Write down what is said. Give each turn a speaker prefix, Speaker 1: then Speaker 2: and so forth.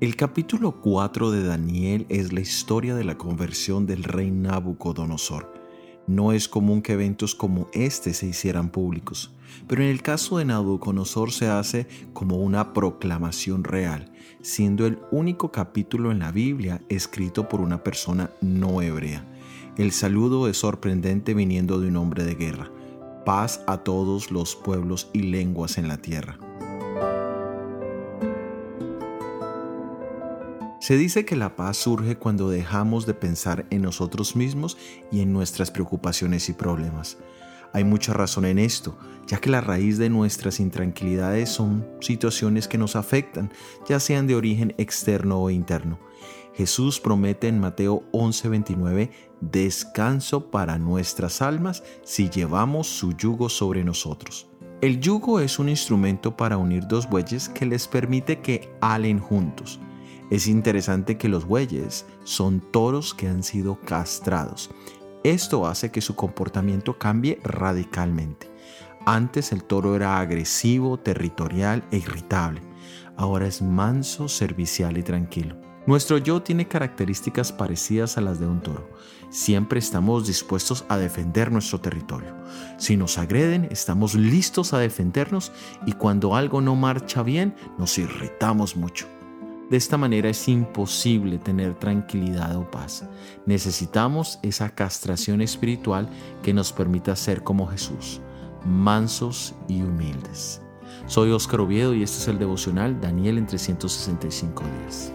Speaker 1: El capítulo 4 de Daniel es la historia de la conversión del rey Nabucodonosor. No es común que eventos como este se hicieran públicos, pero en el caso de Nabucodonosor se hace como una proclamación real, siendo el único capítulo en la Biblia escrito por una persona no hebrea. El saludo es sorprendente viniendo de un hombre de guerra. Paz a todos los pueblos y lenguas en la tierra. Se dice que la paz surge cuando dejamos de pensar en nosotros mismos y en nuestras preocupaciones y problemas. Hay mucha razón en esto, ya que la raíz de nuestras intranquilidades son situaciones que nos afectan, ya sean de origen externo o interno. Jesús promete en Mateo 11:29 descanso para nuestras almas si llevamos su yugo sobre nosotros. El yugo es un instrumento para unir dos bueyes que les permite que halen juntos. Es interesante que los bueyes son toros que han sido castrados. Esto hace que su comportamiento cambie radicalmente. Antes el toro era agresivo, territorial e irritable. Ahora es manso, servicial y tranquilo. Nuestro yo tiene características parecidas a las de un toro. Siempre estamos dispuestos a defender nuestro territorio. Si nos agreden, estamos listos a defendernos y cuando algo no marcha bien, nos irritamos mucho. De esta manera es imposible tener tranquilidad o paz. Necesitamos esa castración espiritual que nos permita ser como Jesús, mansos y humildes. Soy Óscar Oviedo y este es el devocional Daniel en 365 días.